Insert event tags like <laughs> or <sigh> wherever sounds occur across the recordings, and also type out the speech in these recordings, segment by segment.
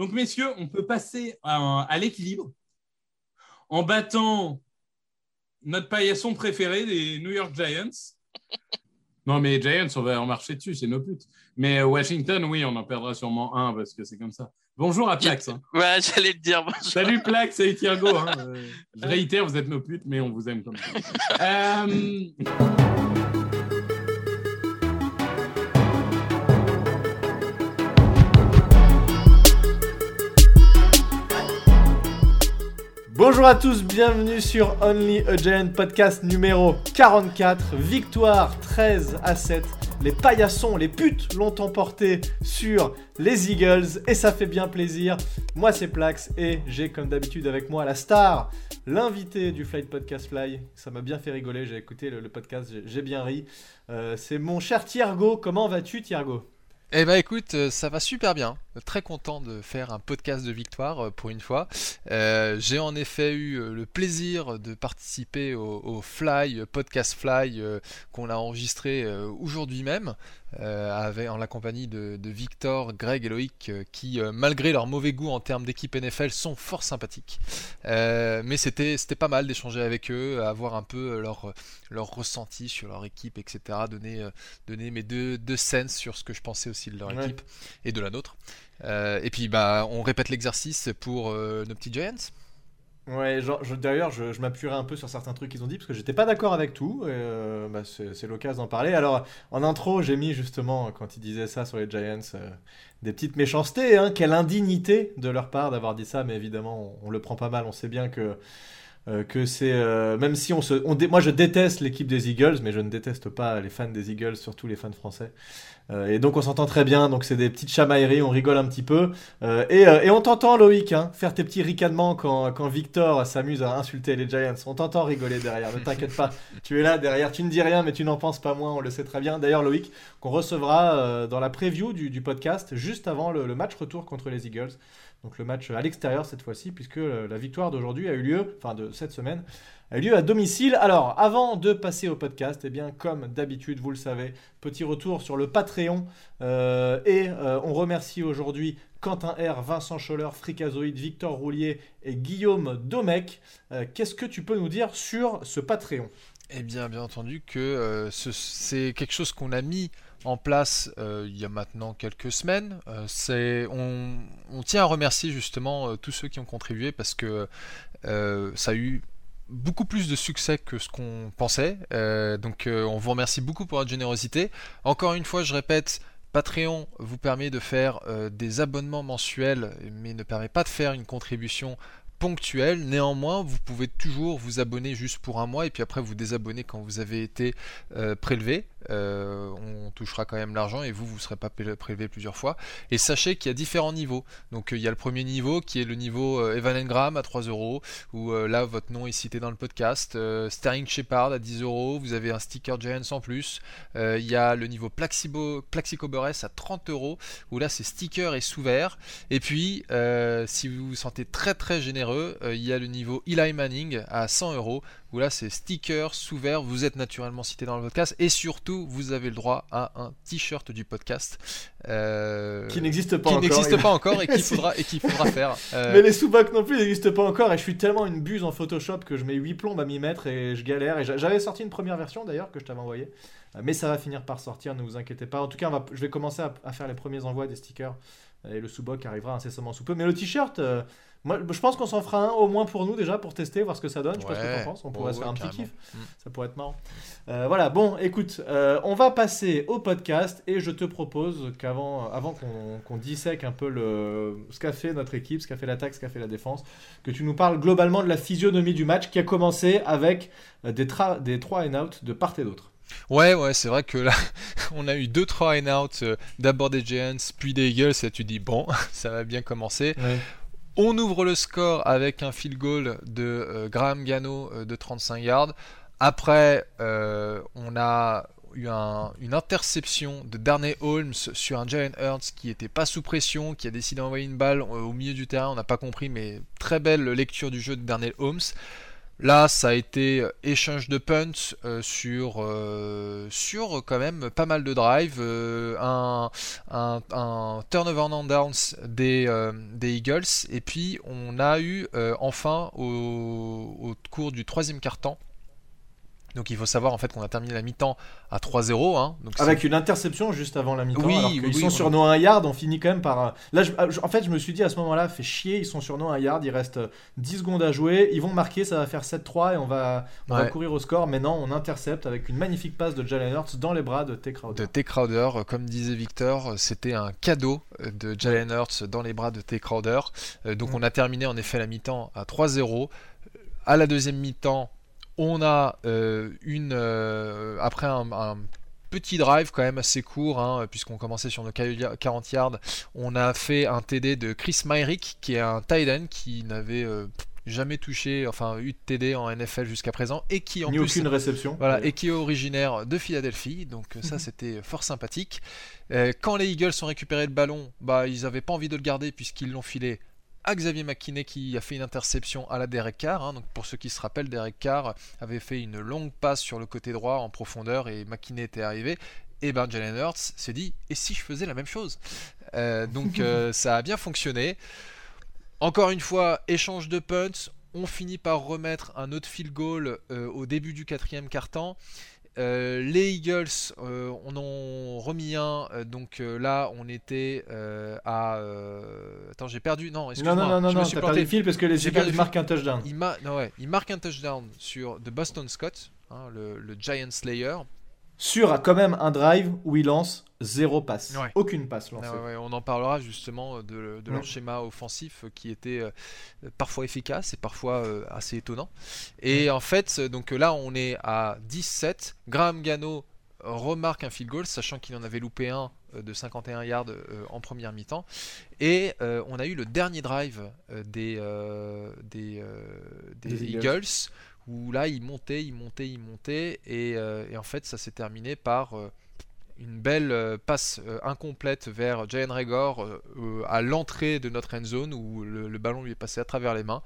Donc, messieurs, on peut passer à, à l'équilibre en battant notre paillasson préféré des New York Giants. Non, mais Giants, on va en marcher dessus, c'est nos putes. Mais Washington, oui, on en perdra sûrement un parce que c'est comme ça. Bonjour à Plax. Hein. <laughs> Ouais, j'allais le dire. Bonjour. Salut Plax, salut Thiergo. Hein. <laughs> Je réitère, vous êtes nos putes, mais on vous aime comme ça. <laughs> Euh... Bonjour à tous, bienvenue sur Only a Giant podcast numéro 44. Victoire 13 à 7. Les paillassons, les putes l'ont emporté sur les Eagles et ça fait bien plaisir. Moi c'est Plax et j'ai comme d'habitude avec moi la star, l'invité du Flight Podcast Fly. Ça m'a bien fait rigoler, j'ai écouté le, podcast, j'ai- bien ri. Euh, c'est mon cher Thiergo, comment vas-tu Thiergo? Eh ben écoute, euh, ça va super bien. Très content de faire un podcast de victoire euh, pour une fois. Euh, J'ai en effet eu euh, le plaisir de participer au, au Fly, podcast Fly, euh, qu'on a enregistré euh, aujourd'hui même, avec, en la compagnie de, de Victor, Greg et Loïc, qui, malgré leur mauvais goût en termes d'équipe NFL, sont fort sympathiques. Mais c'était c'était pas mal d'échanger avec eux, avoir un peu leur, leur ressenti sur leur équipe, etc. Donner, donner mes deux, deux cents sur ce que je pensais aussi de leur Ouais. équipe et de la nôtre. Euh, et puis bah on répète l'exercice pour euh, nos petits Giants. Ouais, d'ailleurs, je, m'appuierai un peu sur certains trucs qu'ils ont dit parce que j'étais pas d'accord avec tout. euh, bah, c'est l'occasion d'en parler. Alors, en intro, j'ai mis justement, quand ils disaient ça sur les Giants, des petites méchancetés. Hein, quelle indignité de leur part d'avoir dit ça, mais évidemment, on, le prend pas mal. On sait bien que. c'est même si on se moi je déteste l'équipe des Eagles mais je ne déteste pas les fans des Eagles surtout les fans français et donc on s'entend très bien donc c'est des petites chamailleries on rigole un petit peu euh, et, euh, et on t'entend Loïc hein, faire tes petits ricanements quand, quand Victor s'amuse à insulter les Giants. On t'entend rigoler derrière, ne t'inquiète pas. <laughs> Tu es là derrière, tu ne dis rien mais tu n'en penses pas moins, on le sait très bien. D'ailleurs Loïc, qu'on recevra euh, dans la preview du, du podcast juste avant le, le match retour contre les Eagles. Donc le match à l'extérieur cette fois-ci puisque euh, la victoire d'aujourd'hui a eu lieu, enfin de cette semaine, a eu lieu à domicile. Alors avant de passer au podcast, eh bien comme d'habitude vous le savez, petit retour sur le Patreon euh, et euh, on remercie aujourd'hui Quentin R, Vincent Scholler, Fricazoïde, Victor Roulier et Guillaume Domecq. Qu'est-ce que tu peux nous dire sur ce Patreon? Eh bien bien entendu que ce- c'est quelque chose qu'on a mis en place euh, il y a maintenant quelques semaines. Euh, on, tient à remercier justement euh, tous ceux qui ont contribué parce que ça a eu beaucoup plus de succès que ce qu'on pensait. Donc on vous remercie beaucoup pour votre générosité. Encore une fois, je répète, Patreon vous permet de faire des abonnements mensuels, mais ne permet pas de faire une contribution ponctuelle. Néanmoins, vous pouvez toujours vous abonner juste pour un mois et puis après vous désabonner quand vous avez été prélevé. Euh, on touchera quand même l'argent et vous, vous serez pas pré- prélevé plusieurs fois. Et sachez qu'il y a différents niveaux. Donc euh, il y a le premier niveau qui est le niveau euh, Evan Engram à 3 euros, où là votre nom est cité dans le podcast. Sterling Shepard à 10 euros, vous avez un sticker Giants en plus. Il y a le niveau Plaxico Burress à 30 euros, où là c'est sticker et sous vert. Et puis, si vous vous sentez très très généreux, il y a le niveau Eli Manning à 100 euros, où là c'est sticker sous vert. Vous êtes naturellement cité dans le podcast, et surtout vous avez le droit à un t-shirt du podcast. euh, Qui n'existe pas qui encore. n'existe il- pas encore et qu'il <laughs> faudra, et qu'il faudra faire. Euh, Mais les sous-bacs non plus n'existent pas encore et je suis tellement une buse en Photoshop que je mets 8 plombes à m'y mettre et je galère. Et j'a- j'avais sorti une première version d'ailleurs que je t'avais envoyée. Euh, Mais ça va finir par sortir, ne vous inquiétez pas. En tout cas, on va- je vais commencer à, à faire les premiers envois des stickers. Et le sous-bac arrivera incessamment sous peu. Mais le t-shirt, euh, moi, je pense qu'on s'en fera un au moins pour nous déjà pour tester, voir ce que ça donne. Je sais pas ce que t'en penses. On pourrait se ouais, faire un petit kiff. Mm. Ça pourrait être marrant. Euh, voilà, bon, écoute, euh, on va passer au podcast et je te propose qu'avant avant qu'on qu'on dissèque un peu le, ce qu'a fait notre équipe, ce qu'a fait l'attaque, ce qu'a fait la défense, que tu nous parles globalement de la physionomie du match qui a commencé avec des, tra- des 3 and out de part et d'autre. Ouais, ouais, c'est vrai que là, <laughs> on a eu deux trois in out, euh, d'abord des Giants, puis des Eagles, et tu dis bon, <laughs> ça va bien commencer. On ouvre le score avec un field goal de euh, Graham Gano euh, de 35 yards. Après, on a eu un- une interception de Darnay Holmes sur un Jalen Hurts qui était pas sous pression, qui a décidé d'envoyer une balle au milieu du terrain, on n'a pas compris, mais très belle lecture du jeu de Darnay Holmes. Là, ça a été échange de punts euh, sur, euh, quand même pas mal de drives, euh, un, turnover on downs des, des, Eagles, et puis on a eu enfin au, au, cours du troisième quart-temps donc il faut savoir en fait qu'on a terminé la mi-temps à 3-0. Hein, Avec une interception juste avant la mi-temps. Oui, alors qu'ils sont sur nos 1 yard, on finit quand même par. Là, en fait, je me suis dit à ce moment-là, fait chier, ils sont sur nos 1 yard, il reste 10 secondes à jouer, ils vont marquer, ça va faire 7-3 et on, va, on va courir au score. Mais non, on intercepte avec une magnifique passe de Jalen Hurts dans les bras de T. Crowder. De T. Crowder, comme disait Victor, c'était un cadeau de Jalen Hurts dans les bras de T. Crowder. Euh, donc mm. on a terminé en effet la mi-temps à 3-0. À la deuxième mi-temps, on a euh, une euh, après un, petit drive quand même assez court, hein, puisqu'on commençait sur nos 40 yards. On a fait un TD de Chris Myrick, qui est un tight end qui n'avait euh, jamais touché, enfin eu de TD en NFL jusqu'à présent, et qui en Ni plus, aucune réception. Voilà, et qui est originaire de Philadelphie. Donc ça, mhm. c'était fort sympathique. quand les Eagles ont récupéré le ballon, bah ils n'avaient pas envie de le garder puisqu'ils l'ont filé à Xavier McKinney qui a fait une interception à la Derek Carr. Hein. donc pour ceux qui se rappellent, Derek Carr avait fait une longue passe sur le côté droit en profondeur et McKinney était arrivé. Et ben Jalen Hurts s'est dit et si je faisais la même chose? Euh, Donc <laughs> euh, ça a bien fonctionné. Encore une fois, échange de punts. On finit par remettre un autre field goal euh, au début du quatrième quart-temps. Euh, les Eagles euh, on en remis un, euh, donc là on était à. Attends, j'ai perdu. Non, excuse-moi. Non, non, non, non, t'as perdu le fil parce que les Eagles marquent un touchdown. Il, non, ouais, il marque un touchdown sur de Boston Scott, hein, le, le Giant Slayer sur quand même un drive où il lance zéro passe. Aucune passe lancée. on en parlera justement de, leur schéma offensif qui était euh, parfois efficace et parfois euh, assez étonnant. Et en fait, donc là, on est à 17. Graham Gano remarque un field goal, sachant qu'il en avait loupé un euh, de 51 yards en première mi-temps. Et on a eu le dernier drive des, des, Eagles où là il montait, il montait, il montait, et, euh, en fait ça s'est terminé par euh, une belle euh, passe incomplète vers Jalen Regor à l'entrée de notre end zone où le, ballon lui est passé à travers les mains.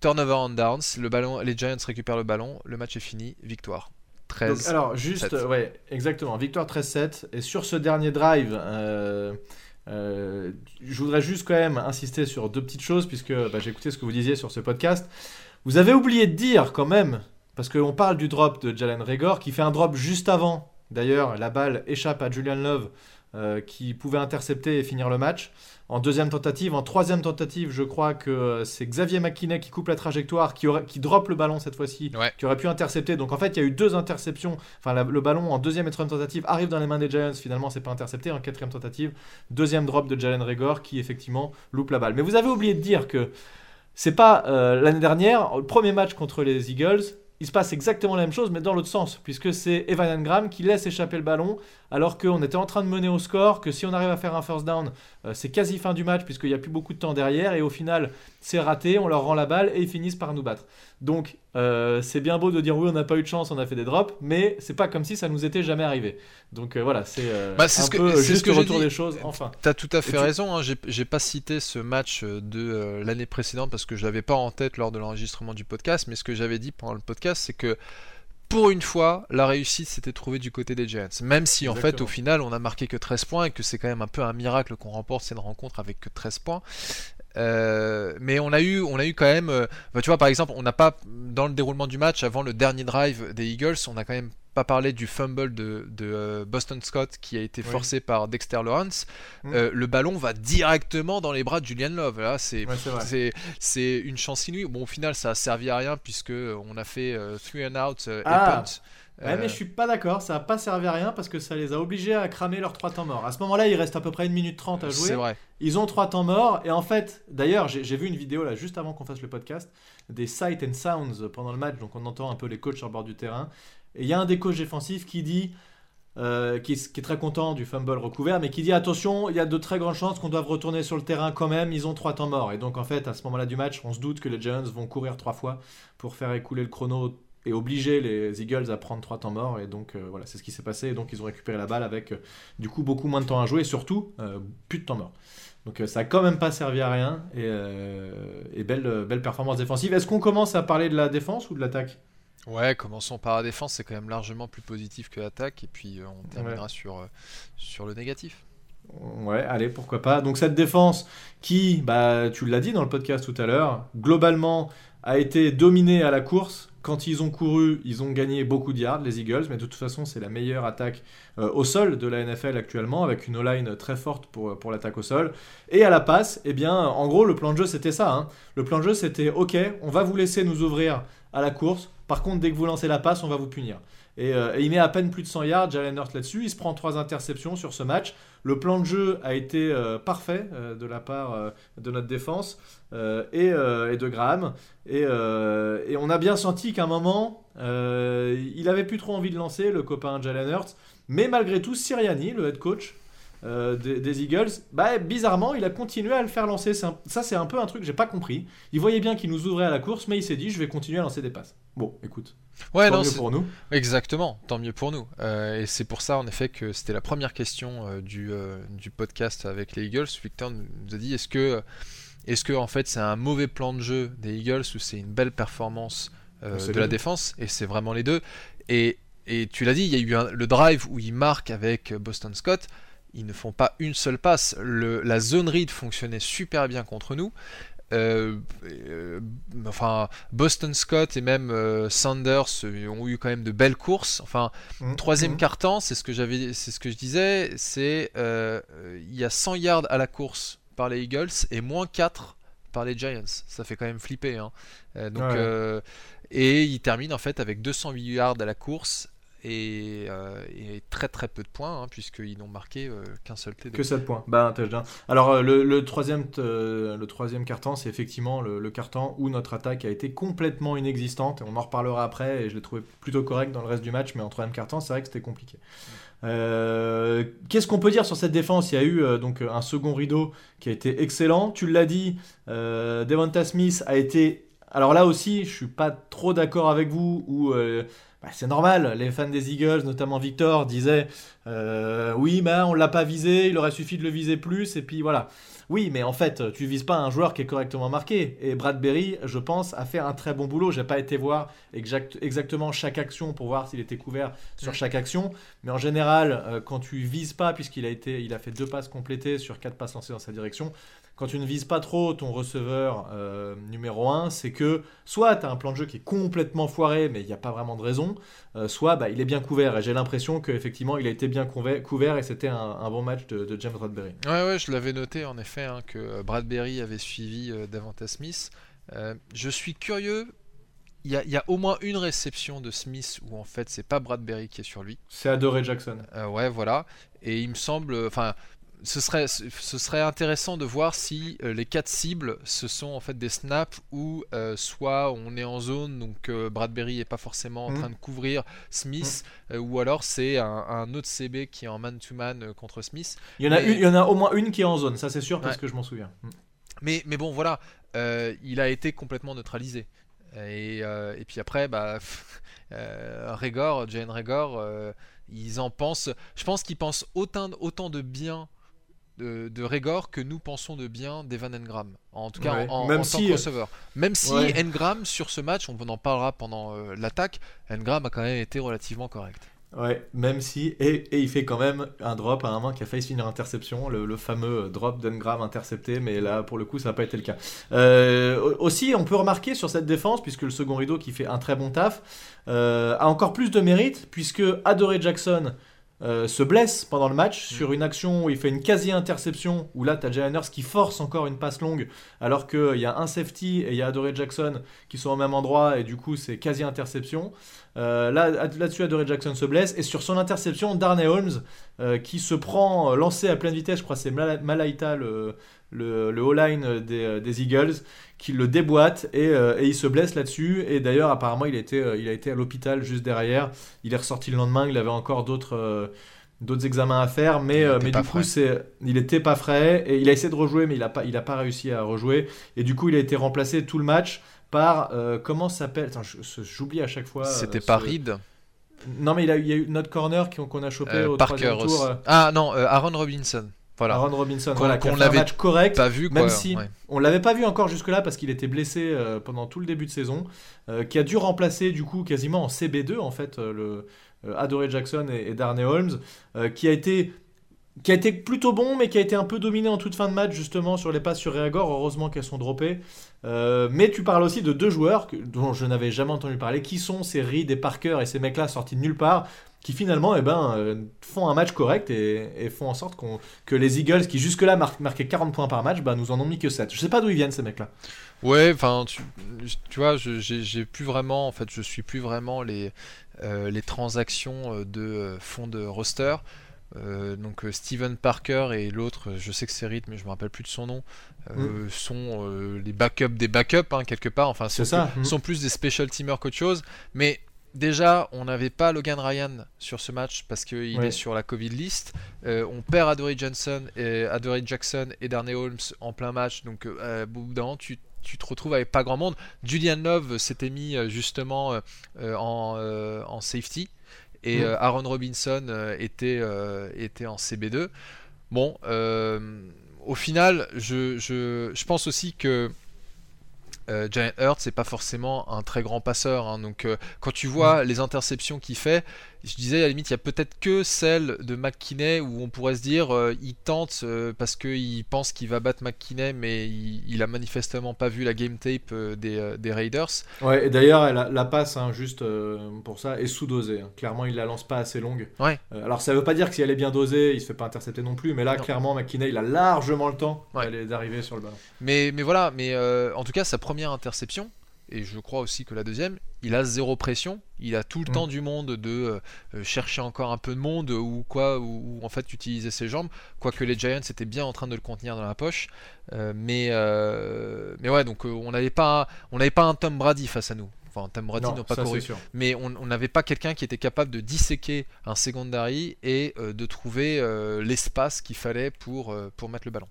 Turnover on downs, le ballon, les Giants récupèrent le ballon, le match est fini, victoire. 13. alors juste, ouais, exactement, victoire 13-7. Et sur ce dernier drive, je voudrais juste quand même insister sur deux petites choses puisque bah, j'ai écouté ce que vous disiez sur ce podcast. Vous avez oublié de dire quand même, parce qu'on parle du drop de Jalen Regor, qui fait un drop juste avant. D'ailleurs, la balle échappe à Julian Love, euh, qui pouvait intercepter et finir le match. En deuxième tentative, en troisième tentative, je crois que c'est Xavier McKinney qui coupe la trajectoire, qui, aurait, qui drop le ballon cette fois-ci, qui aurait pu intercepter. Donc en fait, il y a eu deux interceptions. Enfin, le ballon en deuxième et troisième tentative arrive dans les mains des Giants. Finalement, c'est pas intercepté. En quatrième tentative, deuxième drop de Jalen Regor qui effectivement loupe la balle. Mais vous avez oublié de dire que c'est pas euh, l'année dernière, le premier match contre les Eagles, il se passe exactement la même chose, mais dans l'autre sens, puisque c'est Evan Engram qui laisse échapper le ballon, alors qu'on était en train de mener au score, que si on arrive à faire un first down, euh, c'est quasi fin du match, puisqu'il n'y a plus beaucoup de temps derrière, et au final, c'est raté, on leur rend la balle, et ils finissent par nous battre. Donc, euh, c'est bien beau de dire oui, on n'a pas eu de chance, on a fait des drops, mais c'est pas comme si ça nous était jamais arrivé. Donc euh, voilà, c'est euh, bah, un ce peu que, juste ce le retour des choses. Enfin, tu as tout à fait raison. Hein, J'ai pas cité ce match de l'année précédente parce que je l'avais pas en tête lors de l'enregistrement du podcast, mais ce que j'avais dit pendant le podcast, c'est que pour une fois, la réussite s'était trouvée du côté des Giants. Même si en fait, au final, on a marqué que 13 points et que c'est quand même un peu un miracle qu'on remporte cette rencontre avec que 13 points. Euh, mais on a eu, on a eu quand même, euh, bah, tu vois, par exemple, on n'a pas dans le déroulement du match avant le dernier drive des Eagles, on a quand même pas parlé du fumble de, euh, Boston Scott qui a été forcé par Dexter Lawrence. Mm. le ballon va directement dans les bras de Julian Love. Là, c'est c'est une chance inouïe. Bon, au final, ça a servi à rien puisque on a fait three and out et ah. punt. Ouais, mais je suis pas d'accord, ça a pas servi à rien parce que ça les a obligés à cramer leurs 3 temps morts. À ce moment-là, il reste à peu près 1 minute 30 à jouer. C'est vrai. Ils ont 3 temps morts et en fait, d'ailleurs, j'ai vu une vidéo là juste avant qu'on fasse le podcast des sight and sounds pendant le match, donc on entend un peu les coachs sur le bord du terrain. Et il y a un des coachs défensifs qui dit euh, qui, est, très content du fumble recouvert, mais qui dit attention, il y a de très grandes chances qu'on doive retourner sur le terrain quand même, ils ont trois temps morts. Et donc en fait, à ce moment-là du match, on se doute que les Giants vont courir trois fois pour faire écouler le chrono et obliger les Eagles à prendre trois temps morts. Et donc euh, voilà, c'est ce qui s'est passé. Et donc ils ont récupéré la balle avec euh, du coup beaucoup moins de temps à jouer et surtout euh, plus de temps mort. Donc ça a quand même pas servi à rien et, et belle, belle performance défensive. Est-ce qu'on commence à parler de la défense ou de l'attaque? Ouais, commençons par la défense, c'est quand même largement plus positif que l'attaque, et puis on terminera sur, sur le négatif. Ouais, allez, pourquoi pas. Donc cette défense qui, bah, tu l'as dit dans le podcast tout à l'heure, globalement a été dominée à la course. Quand ils ont couru, ils ont gagné beaucoup de yards, les Eagles, mais de toute façon, c'est la meilleure attaque euh, au sol de la NFL actuellement, avec une O-line très forte pour, l'attaque au sol. Et à la passe, eh bien, en gros, le plan de jeu, c'était ça. Hein. Le plan de jeu, c'était OK, on va vous laisser nous ouvrir à la course. Par contre, dès que vous lancez la passe, on va vous punir. Et, euh, il met à peine plus de 100 yards, Jalen Hurts là-dessus. Il se prend trois interceptions sur ce match. Le plan de jeu a été euh, parfait euh, de la part euh, de notre défense et, de Graham. Et, on a bien senti qu'à un moment, il avait plus trop envie de lancer, le copain Jalen Hurts. Mais malgré tout, Siriani, le head coach, des, Eagles, bah, bizarrement, il a continué à le faire lancer. ça, c'est un peu un truc que j'ai pas compris. Il voyait bien qu'il nous ouvrait à la course, mais il s'est dit, je vais continuer à lancer des passes. Bon, écoute. Ouais, tant mieux pour nous. Exactement, tant mieux pour nous. Euh, et c'est pour ça, en effet, que c'était la première question euh, du, euh, du, podcast avec les Eagles. Victor nous a dit est-ce que, est-ce que en fait, c'est un mauvais plan de jeu des Eagles ou c'est une belle performance de la défense? Et c'est vraiment les deux. Et, et tu l'as dit, il y a eu le drive où ils marquent avec Boston Scott ils ne font pas une seule passe. Le, la zone read fonctionnait super bien contre nous. Euh, euh, enfin, Boston Scott et même euh, Sanders ont eu quand même de belles courses. Enfin, mmh, troisième mmh. quart-temps, c'est ce que j'avais, c'est ce que je disais, c'est il y a 100 yards à la course par les Eagles et moins 4 par les Giants. Ça fait quand même flipper. Hein. donc, et il termine en fait avec 208 yards à la course euh, et, très très peu de points, hein, puisqu'ils n'ont marqué euh, qu'un seul TD. Que 7 points. Bah, Alors, euh, le, troisième, le troisième carton, c'est effectivement le, le carton où notre attaque a été complètement inexistante. On en reparlera après, et je l'ai trouvé plutôt correct dans le reste du match, mais en troisième carton, c'est vrai que c'était compliqué. Qu'est-ce qu'on peut dire sur cette défense? Il y a eu donc un second rideau qui a été excellent. Tu l'as dit, Devonta Smith a été. Alors là aussi, je suis pas trop d'accord avec vous. Où bah, c'est normal, les fans des Eagles, notamment Victor, disaient euh, oui, mais on l'a pas visé, il aurait suffi de le viser plus, et puis voilà. Oui, mais en fait, tu vises pas un joueur qui est correctement marqué. Et Bradbury, je pense, a fait un très bon boulot. J'ai pas été voir exactement chaque action pour voir s'il était couvert sur chaque action, mais en général, euh, quand tu vises pas, puisqu'il a été, il a fait deux passes complétées sur quatre passes lancées dans sa direction, quand tu ne vises pas trop ton receveur euh, numéro 1, c'est que soit tu as un plan de jeu qui est complètement foiré, mais il n'y a pas vraiment de raison, euh, soit bah, il est bien couvert. Et j'ai l'impression qu'effectivement, il a été bien couvert et c'était un, bon match de, James Bradbury. Ouais, ouais, je l'avais noté en effet hein, que euh, Bradbury avait suivi Davanta Smith. je suis curieux il y, a, au moins une réception de Smith où en fait c'est pas Bradbury qui est sur lui. C'est Adoré Jackson. ouais, voilà. Et il me semble, enfin, ce serait, ce serait intéressant de voir si euh, les quatre cibles ce sont en fait des snaps où euh, soit on est en zone donc euh, Bradbury est pas forcément en mmh. train de couvrir Smith mmh. ou alors c'est un, autre CB qui est en man-to-man contre Smith. Il y, en a il y en a au moins une qui est en zone, ça c'est sûr parce que je m'en souviens. Mmh. Mais, mais bon voilà, il a été complètement neutralisé. Et, et puis après, bah, <laughs> Regor, Jane Regor, ils en pensent. Je pense qu'ils pensent autant, autant de bien de, de Régor que nous pensons de bien d'Evan Engram. En tout cas, en, Même tant que receveur. Même si Engram, sur ce match, on en parlera pendant euh, l'attaque, Engram a quand même été relativement correct. Ouais, même si. Et, il fait quand même un drop à un moment qui a failli finir interception, le, fameux drop d'Engram intercepté, mais là, pour le coup, ça n'a pas été le cas. Euh, aussi, on peut remarquer sur cette défense, puisque le second rideau qui fait un très bon taf, euh, a encore plus de mérite, puisque Adoré Jackson euh, se blesse pendant le match mm. sur une action où il fait une quasi-interception, où là tu as Jalen qui force encore une passe longue, alors qu'il y a un safety et il y a Adoré Jackson qui sont au même endroit, et du coup c'est quasi-interception. Euh, là, là-dessus, Adoré Jackson se blesse, et sur son interception, Darnay Holmes euh, qui se prend lancé à pleine vitesse, je crois c'est Malaita le, le, le line des, des Eagles, qui le déboîte euh, et, il se blesse là-dessus. Et d'ailleurs, apparemment, il a été, euh, il a été à l'hôpital juste derrière. Il est ressorti le lendemain. Il avait encore d'autres euh, d'autres examens à faire, mais, mais du coup, c'est, il était pas frais et il a essayé de rejouer, mais il a pas, il a pas réussi à rejouer. Et du coup, il a été remplacé tout le match par comment s'appelle J'oublie à chaque fois. C'était pas Reed? Non, mais il, a, il y a eu notre corner qu'on a chopé au troisième tour. Ah non, Aaron Robinson. Voilà. Aaron Robinson, Qu'on- voilà, un l'avait match correct. Pas vu, quoi. Même si ouais. on l'avait pas vu encore jusque-là parce qu'il était blessé euh, pendant tout le début de saison, euh, qui a dû remplacer du coup quasiment en CB2 en fait euh, le Adoree Jackson et, et Darnay Holmes, qui a été qui a été plutôt bon, mais qui a été un peu dominé en toute fin de match justement sur les passes sur Reagor. Heureusement qu'elles sont droppées. Euh, mais tu parles aussi de deux joueurs dont je n'avais jamais entendu parler, qui sont ces Reed et Parker et ces mecs-là sortis de nulle part, qui finalement eh ben, euh, font un match correct et, font en sorte qu'on- que les Eagles, qui jusque-là mar- marquaient 40 points par match, bah, nous en ont mis que 7. Je sais pas d'où ils viennent ces mecs-là. Ouais, enfin, tu, tu vois, j'ai plus vraiment, en fait, je suis plus vraiment les, euh, les transactions de fonds de roster. Euh, donc euh, Steven Parker et l'autre, euh, je sais que c'est Reed, mais je me rappelle plus de son nom, euh, sont euh, les backups des backups, hein, quelque part. Enfin, C'est sont ça. plus- Mhm. sont plus des special teamers qu'autre chose. Mais déjà, on n'avait pas Logan Ryan sur ce match parce qu'il Ouais. est sur la Covid list. On perd Adoree Johnson et Jackson et Darnay Holmes en plein match. Donc, au bout d'un moment, tu, tu te retrouves avec pas grand monde. Julian Love s'était mis justement en, en safety et Mm. euh, Aaron Robinson euh, était, euh, était en CB2. Bon, au final, je, je, je pense aussi que euh, Giant Hurt, c'est pas forcément un très grand passeur. hein. donc, euh, quand tu vois les interceptions qu'il fait, je disais à la limite, il y a peut-être que celle de McKinney où on pourrait se dire, euh, il tente euh, parce qu'il pense qu'il va battre McKinney, mais il, il a manifestement pas vu la game tape euh, des, euh, des Raiders. Ouais, et d'ailleurs, la, la passe, hein, juste euh, pour ça, est sous-dosée. hein. Clairement, il la lance pas assez longue. Ouais. Alors, ça veut pas dire que si elle est bien dosée, il se fait pas intercepter non plus, mais là, Non. clairement, McKinney, il a largement le temps Ouais. d'arriver sur le ballon. Mais, mais voilà, mais en tout cas, sa première interception, et je crois aussi que la deuxième, il a zéro pression, il a tout le Mm. temps du monde de euh, euh, chercher encore un peu de monde ou quoi, ou, ou en fait utiliser ses jambes, quoique les Giants étaient bien en train de le contenir dans la poche. Euh, mais, euh, mais ouais, donc on n'avait pas, on n'avait pas un Tom Brady face à nous. Enfin, Tom Brady Non, n'a pas couru mais on n'avait pas quelqu'un qui était capable de disséquer un secondary et de trouver l'espace qu'il fallait pour, pour mettre le ballon.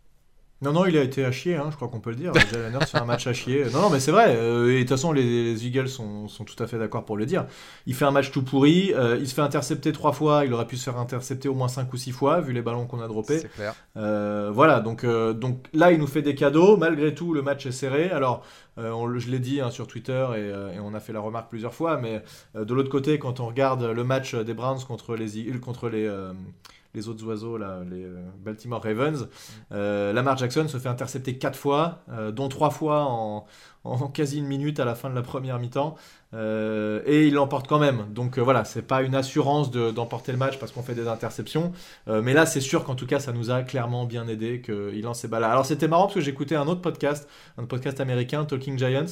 Non, non, il a été à chier, hein, je crois qu'on peut le dire. <laughs> Jalen Hurts fait un match à chier. Non, non, mais c'est vrai. euh, et de toute façon, les, les Eagles sont, sont tout à fait d'accord pour le dire. Il fait un match tout pourri. euh, il se fait intercepter trois fois. Il aurait pu se faire intercepter au moins cinq ou six fois, vu les ballons qu'on a droppés. C'est clair. Euh, voilà, donc, donc là, il nous fait des cadeaux. Malgré tout, le match est serré. Alors, on je l'ai dit hein, sur Twitter et, et on a fait la remarque plusieurs fois, mais de l'autre côté, quand on regarde le match des Browns contre les, contre les, les autres oiseaux, là, les euh, Baltimore Ravens, euh, Lamar Jackson se fait intercepter quatre fois, euh, dont trois fois en, <laughs> quasi une minute à la fin de la première mi-temps. Et il l'emporte quand même. Donc voilà, c'est pas une assurance de- d'emporter le match parce qu'on fait des interceptions. Mais là, c'est sûr qu'en tout cas, ça nous a clairement bien aidé qu'il lance ces balles. Alors c'était marrant parce que j'écoutais un autre podcast, un podcast américain, Talking Giants.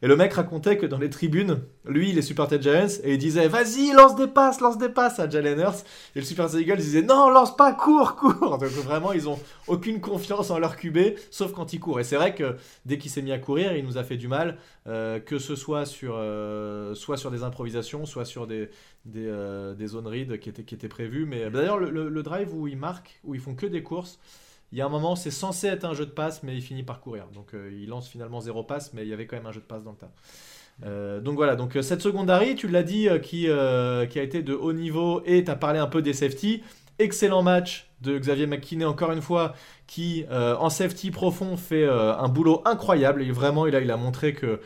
Et le mec racontait que dans les tribunes, lui, il est supporter Giants et il disait Vas-y, lance des passes, lance des passes à Jalen Hurts. Et le supporter Eagles disait Non, lance pas, cours, cours. Donc vraiment, ils ont aucune confiance en leur QB, sauf quand il court. Et c'est vrai que dès qu'il s'est mis à courir, il nous a fait du mal, euh, que ce soit sur, euh, soit sur des improvisations, soit sur des, euh, des zones read qui étaient, qui étaient prévues. Mais d'ailleurs, le, le- le drive où ils marquent, où ils font que des courses, il y a un moment, c'est censé être un jeu de passe, mais il finit par courir. Donc euh, il lance finalement zéro passe, mais il y avait quand même un jeu de passe dans le tas. Euh, donc voilà, donc euh, cette secondary, tu l'as dit, qui, qui a été de haut niveau et tu as parlé un peu des safety. Excellent match de Xavier McKinney, encore une fois, qui euh, en safety profond fait euh, un boulot incroyable. Et vraiment, il a, il montré que,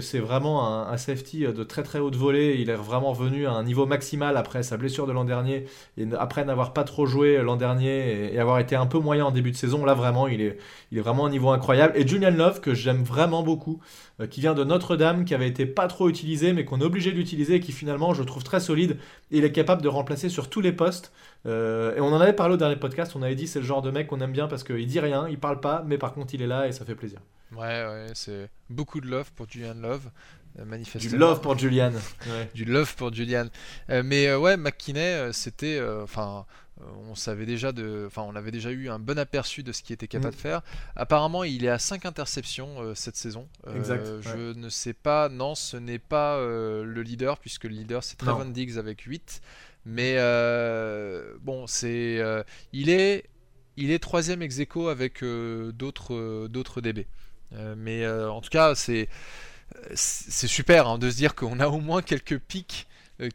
c'est vraiment un, safety de très très haute volée. Il est vraiment revenu à un niveau maximal après sa blessure de l'an dernier et après n'avoir pas trop joué l'an dernier et, avoir été un peu moyen en début de saison. Là, vraiment, il est, vraiment un niveau incroyable. Et Julian Love, que j'aime vraiment beaucoup, euh, qui vient de Notre-Dame, qui avait été pas trop utilisé, mais qu'on est obligé d'utiliser et qui finalement, je trouve très solide. Il est capable de remplacer sur tous les postes. Euh, et on en avait parlé au dernier podcast. On avait dit c'est le genre de mec qu'on aime bien parce qu'il dit rien, il parle pas, mais par contre il est là et ça fait plaisir. Ouais, ouais, c'est beaucoup de love pour Julian Love, euh, manifestement. Du love pour Julian. <laughs> Ouais. Du love pour Julian. Euh, mais euh, ouais, McKinney, euh, c'était, enfin, on savait déjà de, enfin, on avait déjà eu un bon aperçu de ce qu'il était capable Mm. de faire. Apparemment, il est à 5 interceptions cette saison. Exact, Je ne sais pas, non, ce n'est pas le leader puisque le leader c'est. Trevon Diggs avec 8. Mais euh, bon, c'est, euh, il est, il est troisième ex aequo avec euh, d'autres, d'autres DB. Mais en tout cas, c'est c'est super hein, de se dire qu'on a au moins quelques pics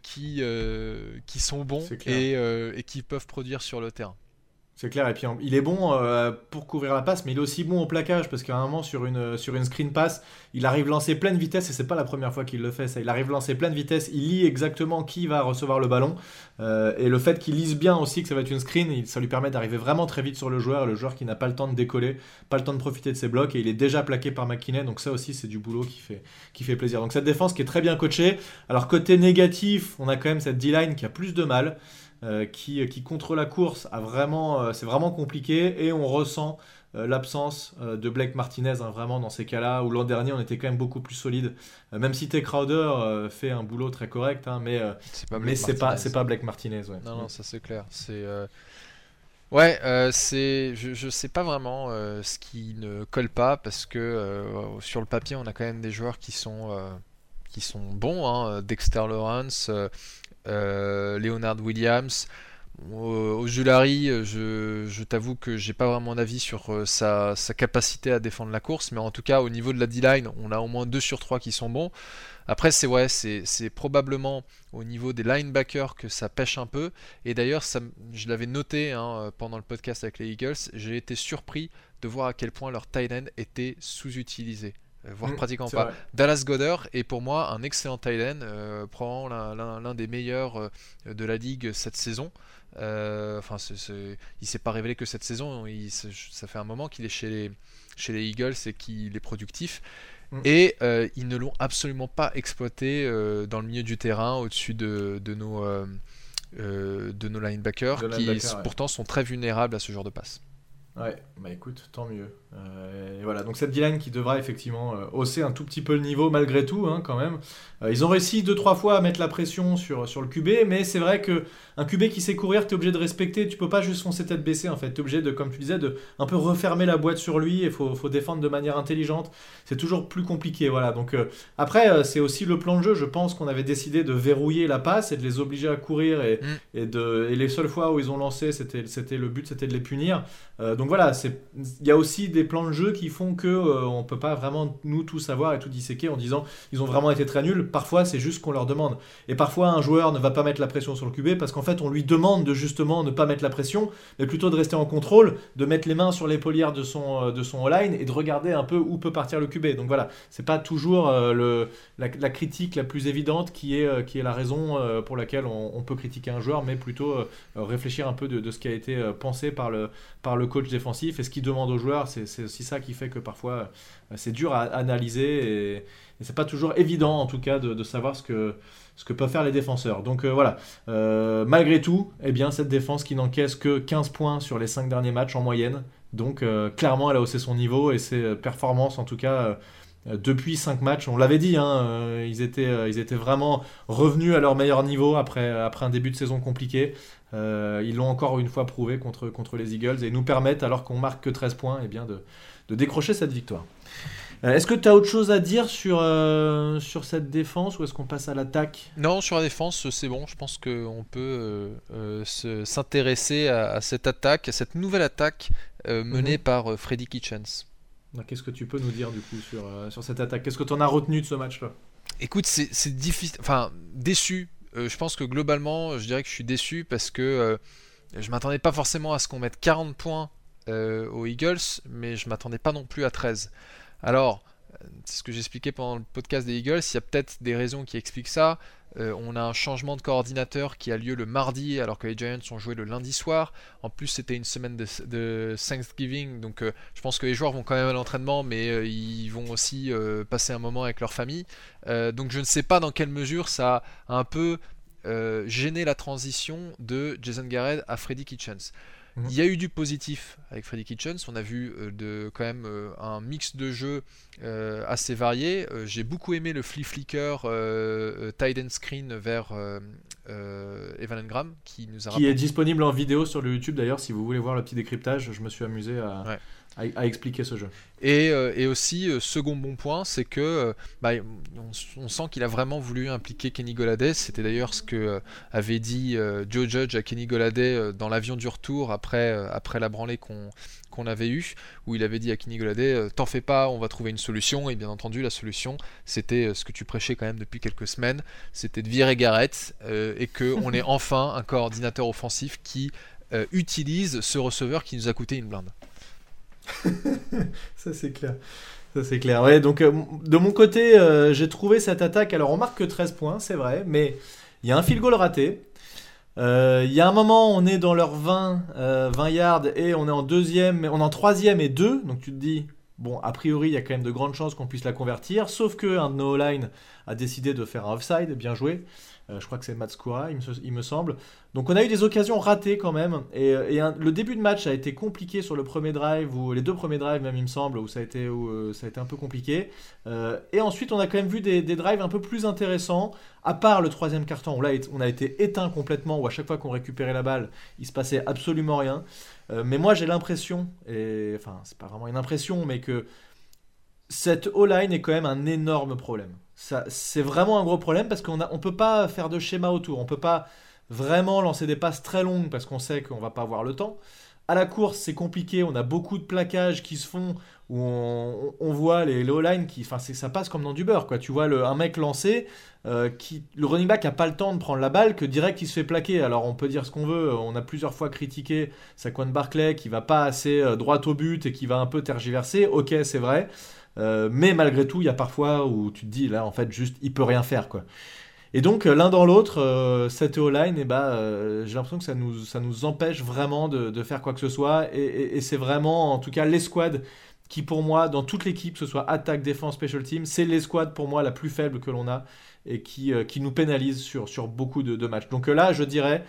qui, euh, qui sont bons et, euh, et qui peuvent produire sur le terrain. C'est clair, et puis il est bon euh, pour couvrir la passe, mais il est aussi bon au plaquage, parce qu'à un moment, sur une, sur une screen pass, il arrive lancer pleine vitesse, et c'est pas la première fois qu'il le fait, ça. Il arrive lancer pleine vitesse, il lit exactement qui va recevoir le ballon, euh, et le fait qu'il lise bien aussi que ça va être une screen, ça lui permet d'arriver vraiment très vite sur le joueur, le joueur qui n'a pas le temps de décoller, pas le temps de profiter de ses blocs, et il est déjà plaqué par McKinnon, donc ça aussi, c'est du boulot qui fait, qui fait plaisir. Donc cette défense qui est très bien coachée. Alors, côté négatif, on a quand même cette D-line qui a plus de mal. Euh, qui, qui, contre la course a vraiment, euh, c'est vraiment compliqué et on ressent euh, l'absence de Blake Martinez hein, vraiment dans ces cas-là où l'an dernier on était quand même beaucoup plus solide. même si T Crowder fait un boulot très correct, hein, mais c'est pas mais c'est pas Blake Martinez. Ouais. Non non ça c'est clair. C'est Ouais, c'est, je, je sais pas vraiment ce qui ne colle pas parce que sur le papier on a quand même des joueurs qui sont qui sont bons, hein, Dexter Lawrence, Leonard Williams. Au Julari, je, je t'avoue que j'ai pas vraiment d'avis sur euh, sa, capacité à défendre la course, mais en tout cas au niveau de la D-line, on a au moins 2 sur 3 qui sont bons. Après, c'est c'est probablement au niveau des linebackers que ça pêche un peu. Et d'ailleurs, je l'avais noté hein, pendant le podcast avec les Eagles, j'ai été surpris de voir à quel point leur tight end était sous-utilisé. Euh, voire mm, pratiquement pas. Dallas Goddard est pour moi un excellent tight end, euh, probablement l'un des meilleurs euh, de la ligue cette saison. enfin, il s'est pas révélé que cette saison, ça fait un moment qu'il est chez les, chez les Eagles et qu'il est productif. Mm. Et ils ne l'ont absolument pas exploité dans le milieu du terrain, au-dessus de, de, nos, de nos linebackers, qui pourtant sont très vulnérables à ce genre de passe. Ouais, bah écoute, tant mieux. Euh, et voilà, donc cette D-line qui devra effectivement euh, hausser un tout petit peu le niveau malgré tout, hein, quand même. Euh, ils ont réussi deux trois fois à mettre la pression sur, sur le QB, mais c'est vrai que un QB qui sait courir, tu es obligé de respecter. Tu peux pas juste foncer tête baissée en fait. Tu es obligé de, comme tu disais, de un peu refermer la boîte sur lui. Il faut, faut défendre de manière intelligente. C'est toujours plus compliqué. Voilà. Donc après, c'est aussi le plan de jeu. Je pense qu'on avait décidé de verrouiller la passe et de les obliger à courir et, mm. et de et les seules fois où ils ont lancé, c'était c'était le but, c'était de les punir. donc voilà, il y a aussi des plans de jeu qui font que euh, on peut pas vraiment nous tout savoir et tout disséquer en disant ils ont vraiment été très nuls. Parfois c'est juste qu'on leur demande. Et parfois un joueur ne va pas mettre la pression sur le QB parce qu'en fait on lui demande de justement ne pas mettre la pression, mais plutôt de rester en contrôle, de mettre les mains sur les polières de son euh, de son line et de regarder un peu où peut partir le QB. Donc voilà, c'est pas toujours euh, le la, critique la plus évidente qui est qui est la raison pour laquelle on, peut critiquer un joueur, mais plutôt réfléchir un peu de, de, ce qui a été pensé par le par le coach défensif et ce qu'il demande aux joueurs. C'est aussi ça qui fait que parfois euh, c'est dur à analyser et, c'est pas toujours évident en tout cas de, savoir ce que, ce que peuvent faire les défenseurs. Donc euh, voilà, euh, malgré tout, eh bien, cette défense qui n'encaisse que 15 points sur les 5 derniers matchs en moyenne, donc clairement elle a haussé son niveau et ses performances en tout cas depuis 5 matchs, on l'avait dit, hein, ils, étaient, ils étaient vraiment revenus à leur meilleur niveau après, après un début de saison compliqué. Ils l'ont encore une fois prouvé contre, contre les Eagles et nous permettent, alors qu'on marque que 13 points, eh bien de, de décrocher cette victoire. Euh, est-ce que tu as autre chose à dire sur, euh, sur cette défense ou est-ce qu'on passe à l'attaque? Non, sur la défense, c'est bon. Je pense qu'on peut euh, s'intéresser à, cette attaque, à cette nouvelle attaque menée mhm. par Freddy Kitchens. Qu'est-ce que tu peux nous dire du coup sur, sur cette attaque? Qu'est-ce que tu en as retenu de ce match-là? Écoute, c'est difficile. Enfin, déçu. Je pense que globalement, je dirais que je suis déçu parce que je m'attendais pas forcément à ce qu'on mette 40 points euh, aux Eagles, mais je m'attendais pas non plus à 13. Alors, euh, c'est ce que j'expliquais pendant le podcast des Eagles, il y a peut-être des raisons qui expliquent ça. Euh, on a un changement de coordinateur qui a lieu le mardi alors que les Giants ont joué le lundi soir. En plus, c'était une semaine de, Thanksgiving, donc je pense que les joueurs vont quand même à l'entraînement, mais ils vont aussi passer un moment avec leur famille. donc je ne sais pas dans quelle mesure ça a un peu gêné la transition de Jason Garrett à Freddy Kitchens. Mhm. Il y a eu du positif avec Freddy Kitchens. On a vu euh, de, quand même euh, un mix de jeux euh, assez varié. J'ai beaucoup aimé le flea flicker tight end screen vers Evan Graham qui nous a qui est disponible en vidéo sur le YouTube d'ailleurs si vous voulez voir le petit décryptage. Je me suis amusé à, à, expliquer ce jeu. Et, euh, et aussi, euh, second bon point, c'est que euh, bah, on, sent qu'il a vraiment voulu impliquer Kenny Goladay. C'était d'ailleurs ce que avait dit Joe Judge à Kenny Goladay dans l'avion du retour après, après la branlée qu'on qu'on avait eu, où il avait dit à Kenny Goladay T'en fais pas, on va trouver une solution. Et bien entendu, la solution, c'était ce que tu prêchais quand même depuis quelques semaines c'était de virer Garrett et qu'on <laughs> ait enfin un coordinateur offensif qui utilise ce receveur qui nous a coûté une blinde. <laughs> Ça c'est clair. Ça c'est clair. Ouais, donc de mon côté, j'ai trouvé cette attaque. Alors on marque que 13 points, c'est vrai, mais il y a un field goal raté. Il y a un moment, on est dans leur 20, 20 yards et on est en deuxième, on est en troisième et deux. Donc tu te dis, Bon, a priori, il y a quand même de grandes chances qu'on puisse la convertir, sauf qu'un de nos line a décidé de faire un offside, bien joué. Euh, je crois que c'est Matskura, il me, semble. Donc on a eu des occasions ratées quand même. Et, le début de match a été compliqué sur le premier drive, ou les deux premiers drives même, il me semble, où ça a été, euh, un peu compliqué. Euh, et ensuite, on a quand même vu des, drives un peu plus intéressants, à part le troisième carton, où là, on a été éteint complètement, où à chaque fois qu'on récupérait la balle, il se passait absolument rien. Euh, mais moi, j'ai l'impression, et enfin, c'est pas vraiment une impression, mais que cette O-line est quand même un énorme problème. C'est vraiment un gros problème parce qu'on ne peut pas faire de schéma autour. On peut pas vraiment lancer des passes très longues parce qu'on sait qu'on va pas avoir le temps. À la course, c'est compliqué. On a beaucoup de plaquages qui se font où on, voit les low line qui, enfin, ça passe comme dans du beurre, quoi. Tu vois le, un mec lancé, euh, qui, le running back a pas le temps de prendre la balle, que direct il se fait plaquer. Alors on peut dire ce qu'on veut. On a plusieurs fois critiqué Saquon Barclay qui va pas assez euh, droit au but et qui va un peu tergiverser. Ok, c'est vrai. Euh, mais malgré tout, il y a parfois où tu te dis là, en fait, juste, il peut rien faire, quoi. Et donc l'un dans l'autre, cette O-line, eh bah, j'ai l'impression que ça nous, ça nous empêche vraiment de, de faire quoi que ce soit. Et, c'est vraiment, en tout cas, l'escouade qui pour moi, dans toute l'équipe, ce soit attaque, défense, special team, c'est l'escouade pour moi la plus faible que l'on a et qui, euh, qui nous pénalise sur, sur beaucoup de, matchs. Donc euh, là, je dirais,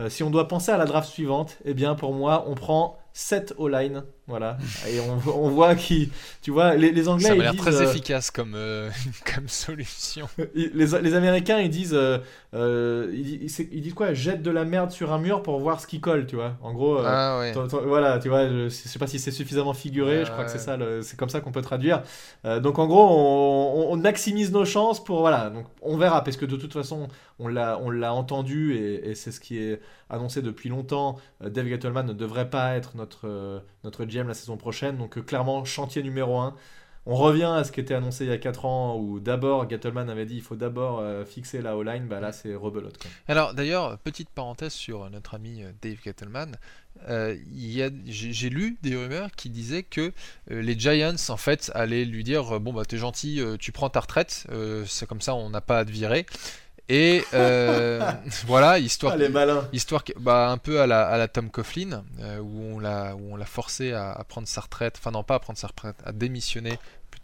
euh, si on doit penser à la draft suivante, eh bien pour moi, on prend 7 O-line voilà. Et on, on voit qui, tu vois, les, les Anglais. Ça m'a l'air très euh, efficace comme, euh, <laughs> comme solution. <laughs> Les, les, Américains, ils disent, euh, ils, ils, disent quoi? Jette de la merde sur un mur pour voir ce qui colle, tu vois. En gros, ah, ouais. voilà, tu vois, je, sais pas si c'est suffisamment figuré. je crois que c'est ça, c'est comme ça qu'on peut traduire. donc en gros, on, on, maximise nos chances pour voilà. Donc on verra, parce que de toute façon, on l'a, on l'a entendu et, et c'est ce qui est annoncé depuis longtemps. Dave Gettleman ne devrait pas être notre notre La saison prochaine. Donc euh, clairement, chantier numéro 1. On revient à ce qui était annoncé il y a 4 ans où d'abord Gettleman avait dit il faut d'abord euh, fixer la O-line, bah là c'est rebelote. Alors d'ailleurs, petite parenthèse sur notre ami euh, Dave Gettleman, j'ai lu des rumeurs qui disaient que les Giants en fait allaient lui dire bon bah t'es gentil, tu prends ta retraite, c'est comme ça on n'a pas à te virer. Et euh, <laughs> voilà, histoire, ah, histoire bah, un peu à la, à la Tom Coughlin, euh, où on l'a où on l'a forcé à, à, prendre sa retraite, enfin non pas à prendre sa retraite, à démissionner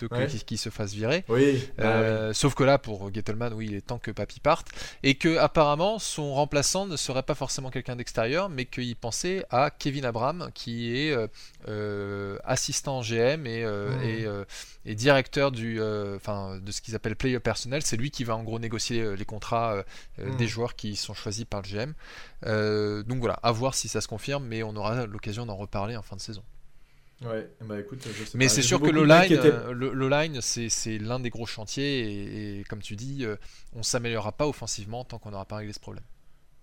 qu'il se fasse virer. Oui. Euh, ah sauf que là, pour Gettleman, oui, il est temps que Papy parte. Et que apparemment, son remplaçant ne serait pas forcément quelqu'un d'extérieur, mais qu'il pensait à Kevin Abram, qui est euh, euh, assistant GM et, mmh. et, directeur du, enfin, de ce qu'ils appellent player personnel. C'est lui qui va en gros négocier les contrats mmh. des joueurs qui sont choisis par le GM. donc voilà, à voir si ça se confirme, mais on aura l'occasion d'en reparler en fin de saison. Ouais, bah écoute, je sais Mais c'est sûr que le line, euh, le, line c'est l'un des gros chantiers et, comme tu dis, euh, on s'améliorera pas offensivement tant qu'on n'aura pas réglé ce problème.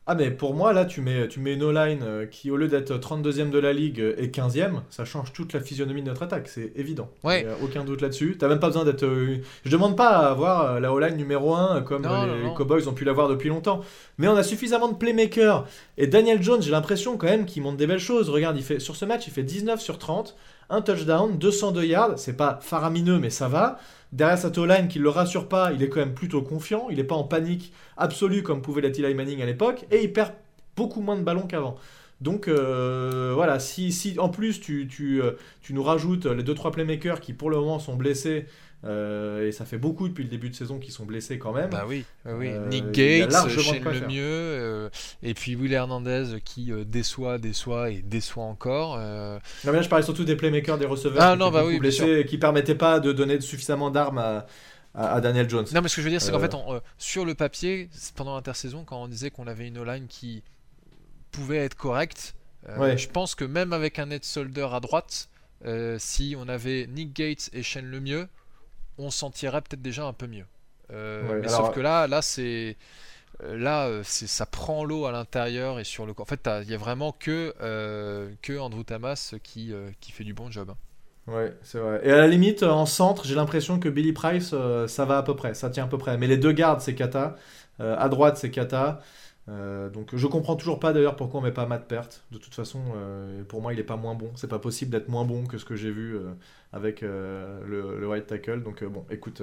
Ah mais pour moi là tu mets, tu mets une O-line euh, qui au lieu d'être 32e de la ligue est 15e, ça change toute la physionomie de notre attaque, c'est évident. Ouais. A aucun doute là-dessus. T'as même pas besoin d'être... Je demande pas à avoir la O-line numéro 1 comme les, Cowboys ont pu l'avoir depuis longtemps. Mais on a suffisamment de playmakers. Et Daniel Jones j'ai l'impression quand même qu'il montre des belles choses. Regarde, il fait, sur ce match il fait 19 sur 30 un touchdown, 202 yards, c'est pas faramineux mais ça va. Derrière sa line qui le rassure pas, il est quand même plutôt confiant, il est pas en panique absolue comme pouvait l'être Eli Manning à l'époque, et il perd beaucoup moins de ballons qu'avant. Donc euh, voilà, si, en plus tu, euh, tu nous rajoutes les 2-3 playmakers qui pour le moment sont blessés, euh, et ça fait beaucoup depuis le début de saison qui sont blessés quand même. Bah oui, oui. Nick Gates, Shane le mieux, et puis Will Hernandez qui déçoit, déçoit et déçoit encore. Non mais là je parlais surtout des playmakers, des receveurs ah, qui non, bah oui, blessés, qui permettaient pas de donner suffisamment d'armes à, à, Daniel Jones. Non mais ce que je veux dire c'est qu'en fait sur le papier, pendant l'intersaison, quand on disait qu'on avait une O-line qui pouvait être correct. Euh, je pense que même avec un Ed Solder à droite, euh, si on avait Nick Gates et Shane Lemieux, on s'en tirerait peut-être déjà un peu mieux. Euh, mais sauf que là, là c'est là ça prend l'eau à l'intérieur et sur le En fait, il y a vraiment que que Andrew Tamas qui qui fait du bon job. Hein. Ouais, c'est vrai. Et à la limite, en centre, j'ai l'impression que Billy Price, ça va à peu près, ça tient à peu près. Mais les deux gardes, c'est Kata. à droite, c'est Kata. Euh, donc je comprends toujours pas d'ailleurs pourquoi on met pas Matt Pert. De toute façon, euh, pour moi, il est pas moins bon. C'est pas possible d'être moins bon que ce que j'ai vu euh, avec le, le right tackle. Donc bon, écoute,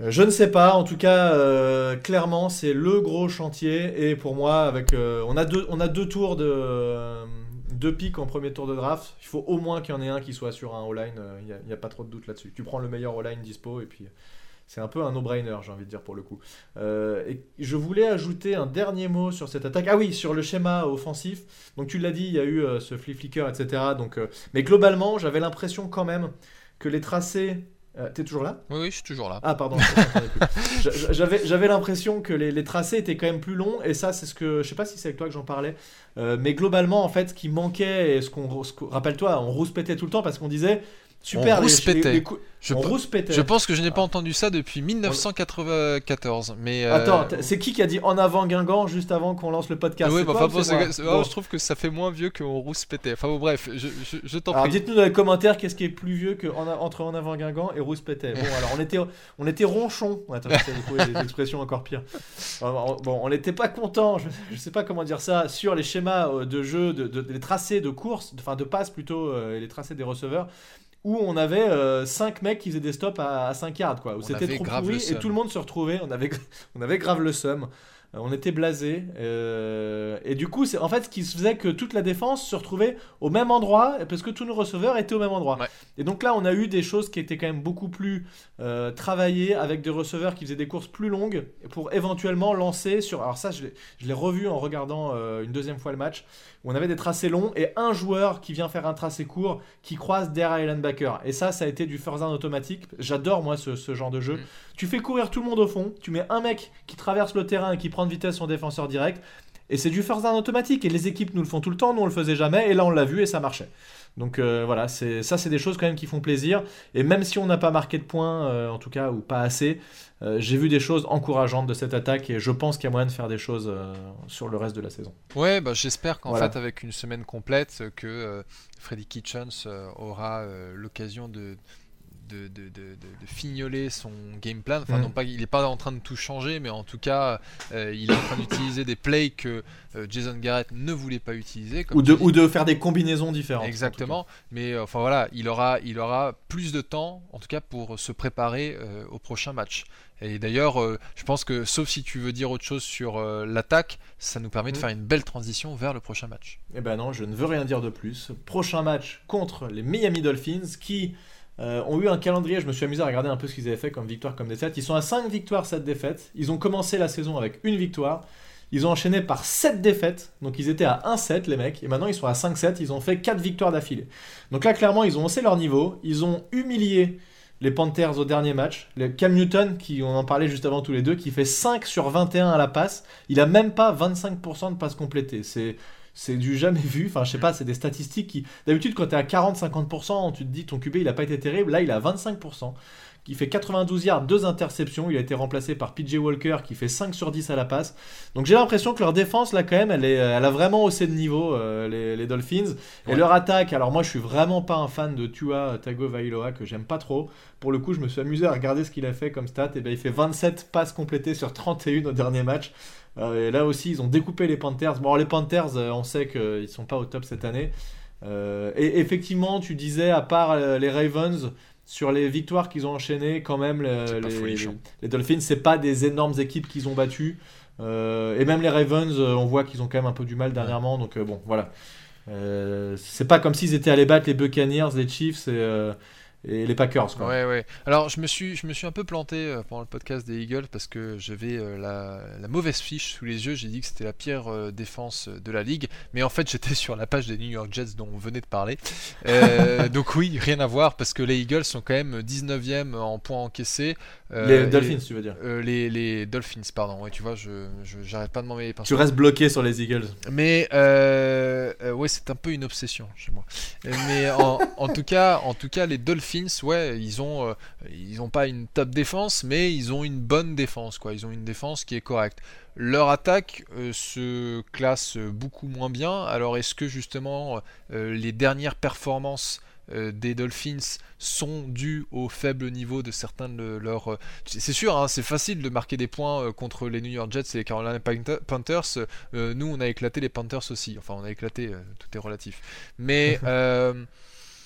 je ne sais pas. En tout cas, clairement, c'est le gros chantier. Et pour moi, avec on a deux, on a deux tours de deux pics en premier tour de draft. Il faut au moins qu'il y en ait un qui soit sur un all-line. Il n'y a, a, pas trop de doute là-dessus. Tu prends le meilleur all-line dispo et puis c'est un peu un no-brainer, j'ai envie de dire pour le coup. Euh, et je voulais ajouter un dernier mot sur cette attaque. Ah oui, sur le schéma offensif. Donc tu l'as dit, il y a eu euh, ce flip flicker, etc. Donc, euh, mais globalement, j'avais l'impression quand même que les tracés T'es toujours là? Oui, oui, je suis toujours là. Ah, pardon. J'avais l'impression que les, les, tracés étaient quand même plus longs, et ça, c'est ce que. Je sais pas si c'est avec toi que j'en parlais, mais globalement, en fait, ce qui manquait, et ce qu'on. Rappelle-toi, on rouspétait tout le temps parce qu'on disait Super, on les, je, je, pense que je n'ai pas entendu ça depuis 1994. Mais euh, Attends, c'est qui qui a dit en avant Guingamp juste avant qu'on lance le podcast? Oui, bah, je trouve que ça fait moins vieux qu'on rouspétait. Enfin bon, bref, je, je, t'en prie. dites-nous dans les commentaires qu'est-ce qui est plus vieux que entre en avant Guingamp et rouspétait. Bon, alors on était, on était ronchon. Attends, j'ai des expressions encore pires. Bon, on n'était pas content, je, ne sais pas comment dire ça, sur les schémas euh, de jeu, de, les tracés de course, enfin de passe plutôt, euh, et les tracés des receveurs où on avait 5 euh, mecs qui faisaient des stops à, 5 yards, quoi. Où c'était trop pourri et tout le monde se retrouvait. On avait, <laughs> on avait grave le seum. Euh, on était blasé. Euh, et du coup, c'est en fait ce qui faisait que toute la défense se retrouvait au même endroit parce que tous nos receveurs étaient au même endroit. Et donc là, on a eu des choses qui étaient quand même beaucoup plus euh, travaillées avec des receveurs qui faisaient des courses plus longues pour éventuellement lancer sur. Alors, ça, je l'ai revu en regardant une deuxième fois le match où on avait des tracés longs et un joueur qui vient faire un tracé court qui croise derrière linebacker. Et ça, ça a été du first down automatique. J'adore, moi, ce, genre de jeu. Mm. Tu fais courir tout le monde au fond, tu mets un mec qui traverse le terrain et qui prend de vitesse son défenseur direct. Et c'est du first down automatique. Et les équipes nous le font tout le temps, nous on le faisait jamais. Et là, on l'a vu et ça marchait. Donc euh, voilà, c'est ça, c'est des choses quand même qui font plaisir. Et même si on n'a pas marqué de points, euh, en tout cas, ou pas assez, euh, j'ai vu des choses encourageantes de cette attaque et je pense qu'il y a moyen de faire des choses sur le reste de la saison. Ouais, bah, j'espère qu'en fait, avec une semaine complète, que Freddy Kitchens aura l'occasion de de, de, de, fignoler son game plan. Enfin, non pas, il n'est pas en train de tout changer, mais en tout cas, euh, il est en train d'utiliser des plays que euh, Jason Garrett ne voulait pas utiliser. ou, de, ou de faire des combinaisons différentes. Exactement. Mais euh, enfin voilà, il aura, il aura plus de temps, en tout cas, pour se préparer au prochain match. Et d'ailleurs, je pense que, sauf si tu veux dire autre chose sur l'attaque, ça nous permet de mm. faire une belle transition vers le prochain match. Eh ben non, je ne veux rien dire de plus. Prochain match contre les Miami Dolphins qui euh, ont eu un calendrier, je me suis amusé à regarder un peu ce qu'ils avaient fait comme victoire, comme défaite. Ils sont à 5 victoires, 7 défaites. Ils ont commencé la saison avec une victoire. Ils ont enchaîné par 7 défaites. Donc ils étaient à 1-7 les mecs. Et maintenant ils sont à 5-7. Ils ont fait 4 victoires d'affilée. Donc là clairement ils ont haussé leur niveau. Ils ont humilié les Panthers au dernier match. Cam Newton, qui on en parlait juste avant tous les deux, qui fait 5 sur 21 à la passe. Il a même pas 25% de passes complétées. C'est c'est du jamais vu. Enfin, je sais pas, c'est des statistiques qui. D'habitude, quand tu es à 40-50%, tu te dis ton QB il a pas été terrible. Là, il a 25%. Qui fait 92 yards, 2 interceptions. Il a été remplacé par PJ Walker qui fait 5 sur 10 à la passe. Donc j'ai l'impression que leur défense, là, quand même, elle, est, elle a vraiment haussé de niveau, euh, les, Dolphins. Et leur attaque, alors moi, je suis vraiment pas un fan de Tua Tagovailoa, que j'aime pas trop. Pour le coup, je me suis amusé à regarder ce qu'il a fait comme stat. Et bien, il fait 27 passes complétées sur 31 au dernier match. Euh, et là aussi, ils ont découpé les Panthers. Bon, les Panthers, euh, on sait qu'ils sont pas au top cette année. Euh, et effectivement, tu disais, à part les Ravens, sur les victoires qu'ils ont enchaînées, quand même, les, les, Dolphins, c'est pas des énormes équipes qu'ils ont battues. et même les Ravens, on voit qu'ils ont quand même un peu du mal dernièrement. Donc bon, voilà. c'est pas comme s'ils étaient allés battre les Buccaneers, les Chiefs et, et les Packers. Quoi. Ouais, ouais. Alors, je me suis, je me suis un peu planté euh, pendant le podcast des Eagles parce que j'avais euh, la, la, mauvaise fiche sous les yeux. J'ai dit que c'était la pire euh, défense de la ligue, mais en fait, <laughs> j'étais sur la page des New York Jets dont on venait de parler. donc, oui, rien à voir parce que les Eagles sont quand même 19e en points encaissés. les Dolphins, tu veux dire les, les, Dolphins, pardon. Ouais, tu vois, je, j'arrête pas de m'en mêler. Tu restes bloqué sur les Eagles. Mais, ouais, c'est un peu une obsession chez moi. Mais en, en, tout cas, en tout cas, les Dolphins ouais, ils ont, euh, ils ont pas une top défense, mais ils ont une bonne défense, quoi. Ils ont une défense qui est correcte. Leur attaque euh, se classe beaucoup moins bien. Alors, est-ce que justement euh, les dernières performances des Dolphins sont dus au faible niveau de certains de leurs. C'est sûr, hein, c'est facile de marquer des points contre les New York Jets et les Carolina Panther- Panthers. Nous, on a éclaté les Panthers aussi. Enfin, on a éclaté, tout est relatif. Mais <laughs>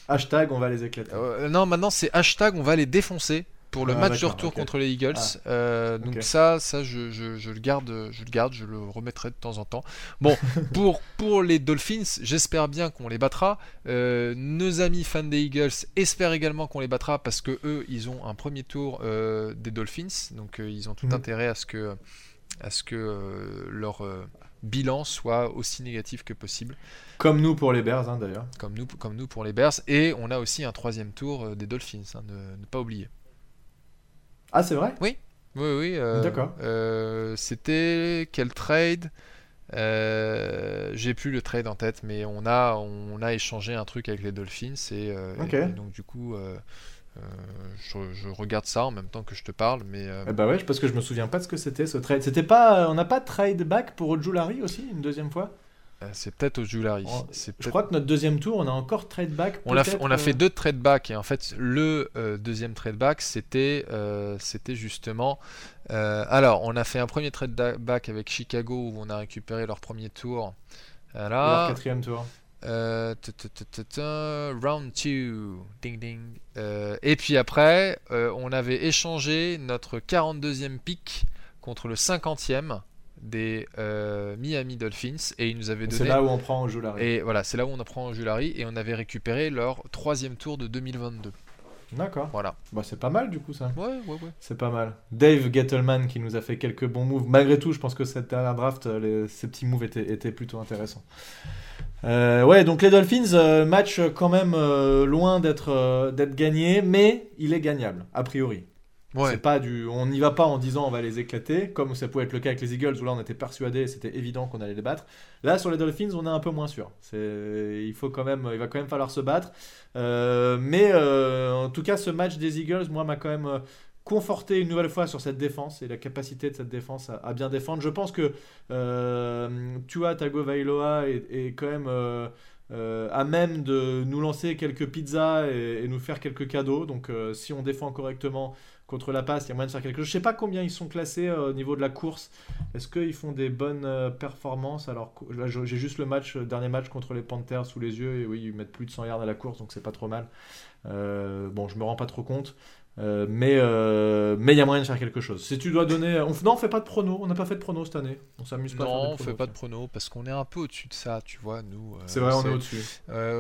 Hashtag, on va les éclater. euh, non, maintenant c'est hashtag, on va les défoncer pour le Ah, match de retour contre les Eagles. Ah, Euh, donc ça, ça je, je- je le garde, je le garde, je le remettrai de temps en temps. Bon, <laughs> pour, pour les Dolphins, j'espère bien qu'on les battra. Euh, nos amis fans des Eagles espèrent également qu'on les battra parce que eux, ils ont un premier tour euh, des Dolphins, donc ils ont tout Mhm. intérêt à ce que, à ce que leur bilan soit aussi négatif que possible, Comme nous pour les Bears, hein, d'ailleurs. comme nous, comme nous pour les Bears. Et on a aussi un troisième tour euh, des Dolphins, hein, ne, ne pas oublier. Ah, c'est vrai? Oui, oui. euh, D'accord. euh, C'était quel trade? Euh, J'ai plus le trade en tête, mais on a, on a échangé un truc avec les Dolphins et, donc du coup, je, je regarde ça en même temps que je te parle, mais euh, Eh bah ouais, parce que je me souviens pas de ce que c'était ce trade. C'était pas, euh, on n'a pas de trade back pour Ojulari aussi une deuxième fois? euh, c'est peut-être au Julari. Oh, C'est Je crois que notre deuxième tour, on a encore trade back. On a, fait, on a fait euh, deux trade back et en fait le euh, deuxième trade back c'était euh, c'était justement euh, alors on a fait un premier trade back avec Chicago où on a récupéré leur premier tour leur voilà quatrième tour. Euh, round 2 ding ding Euh, et puis après euh, on avait échangé notre 42e pick contre le 50e des Miami Dolphins et ils nous avaient C'est donné là où on prend Ojulari. et voilà, c'est là où on apprend Julari et on avait récupéré leur troisième tour de 2022. D'accord. Voilà. Bah c'est pas mal du coup ça. Ouais, ouais, ouais. C'est pas mal. Dave Gettleman qui nous a fait quelques bons moves. Malgré tout, je pense que cette dernière draft, les- ces petits moves étaient, étaient plutôt intéressants. Euh, ouais, donc les Dolphins, euh, match quand même euh, loin d'être d'être gagné, mais il est gagnable, a priori. Ouais. C'est pas du, on n'y va pas en disant on va les éclater, comme ça pouvait être le cas avec les Eagles où là on était persuadé, c'était évident qu'on allait les battre. Là sur les Dolphins, on est un peu moins sûr. C'est, il faut quand même, il va quand même falloir se battre. Mais en tout cas, ce match des Eagles, moi, m'a quand même conforté une nouvelle fois sur cette défense et la capacité de cette défense à, bien défendre. Je pense que euh, Tua Tagovailoa est, quand même euh, euh, à même de nous lancer quelques pizzas et, nous faire quelques cadeaux. Donc, euh, si on défend correctement contre la passe, il y a moyen de faire quelque chose. Je sais pas combien ils sont classés au niveau de la course. Est-ce qu'ils font des bonnes performances? Alors j'ai juste le match, dernier match contre les Panthers sous les yeux et oui, ils mettent plus de 100 yards à la course, donc c'est pas trop mal. Bon, je me rends pas trop compte. Euh, mais euh, mais il y a moyen de faire quelque chose. Si tu dois donner, on, non, on fait pas de prono. On n'a pas fait de prono cette année. On s'amuse pas. à faire Non, on fait pas de prono parce qu'on est un peu au-dessus de ça, tu vois, nous. euh, C'est vrai, on est au-dessus.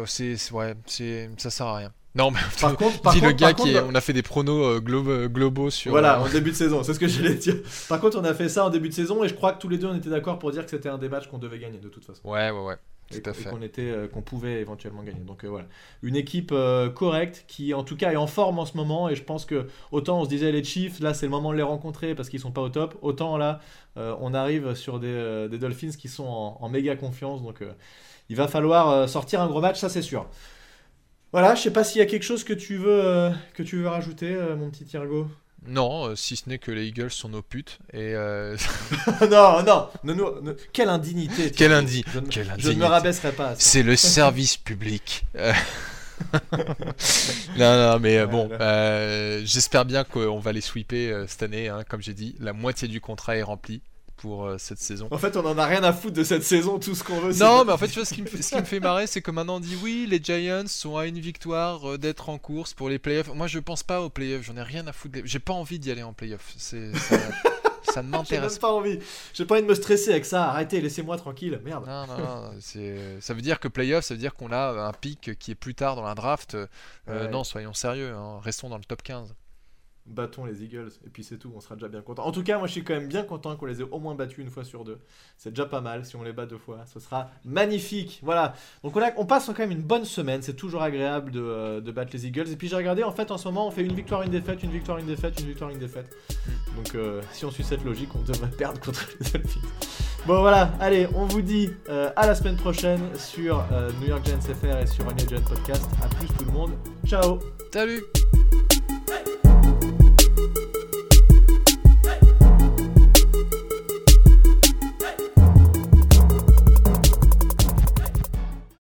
c'est, c'est- ouais, c'est, ça sert à rien. Non, mais Par <laughs> contre, par dis le contre, gars par qui, est- contre, on a fait des pronos glo- globaux sur. Voilà, en début de saison, c'est ce que j'allais dire. <laughs> Par contre, on a fait ça en début de saison et je crois que tous les deux on était d'accord pour dire que c'était un des matchs qu'on devait gagner de toute façon. Ouais, ouais, ouais. Et qu'on- était, euh, qu'on pouvait éventuellement gagner. Donc euh, voilà, une équipe euh, correcte qui en tout cas est en forme en ce moment et je pense que autant on se disait les Chiefs, là c'est le moment de les rencontrer parce qu'ils sont pas au top, autant là euh, on arrive sur des, des Dolphins qui sont en, en méga confiance. Donc il va falloir sortir un gros match, ça c'est sûr. Voilà, je sais pas s'il y a quelque chose que tu veux que tu veux rajouter, mon petit Thiergo. Non, euh, si ce n'est que les Eagles sont nos putes. Et euh, <laughs> non, non, non, non, non. quelle indignité. <laughs> Quelle indi- Je, ne- quelle je ne me rabaisserai pas. c'est le service public. <laughs> Euh, non, non, mais bon, euh, j'espère bien qu'on va les sweeper euh, cette année. hein, comme j'ai dit, la moitié du contrat est rempli pour euh, cette saison. En fait, on en a rien à foutre de cette saison. Tout ce qu'on veut, Non, mais en fait, tu vois, ce qui me fait, ce qui me fait marrer, c'est que maintenant on dit oui, les Giants sont à une victoire euh, d'être en course pour les playoffs. Moi, je pense pas aux playoffs, j'en ai rien à foutre. J'ai pas envie d'y aller en playoffs. C'est, ça, <laughs> ça ne J'ai m'intéresse même pas envie. J'ai pas envie de me stresser avec ça. Arrêtez, laissez-moi tranquille. Merde. Non, non, non, ça veut dire que playoff, ça veut dire qu'on a un pic qui est plus tard dans la draft. Euh, Ouais. Non, soyons sérieux, hein, restons dans le top 15. Battons les Eagles et puis c'est tout. On sera déjà bien content. En tout cas, moi, je suis quand même bien content qu'on les ait au moins battus une fois sur deux. C'est déjà pas mal. Si on les bat deux fois, ce sera magnifique. Voilà. Donc on, a- on passe quand même une bonne semaine. C'est toujours agréable de, euh, de battre les Eagles. Et puis j'ai regardé. En fait, en ce moment, on fait une victoire, une défaite, une victoire, une défaite, une victoire, une défaite. Donc euh, si on suit cette logique, on devrait perdre contre les Dolphins. Bon voilà, allez, on vous dit euh, à la semaine prochaine sur New York Giants FR et sur Giant Podcast. A plus tout le monde. Ciao Salut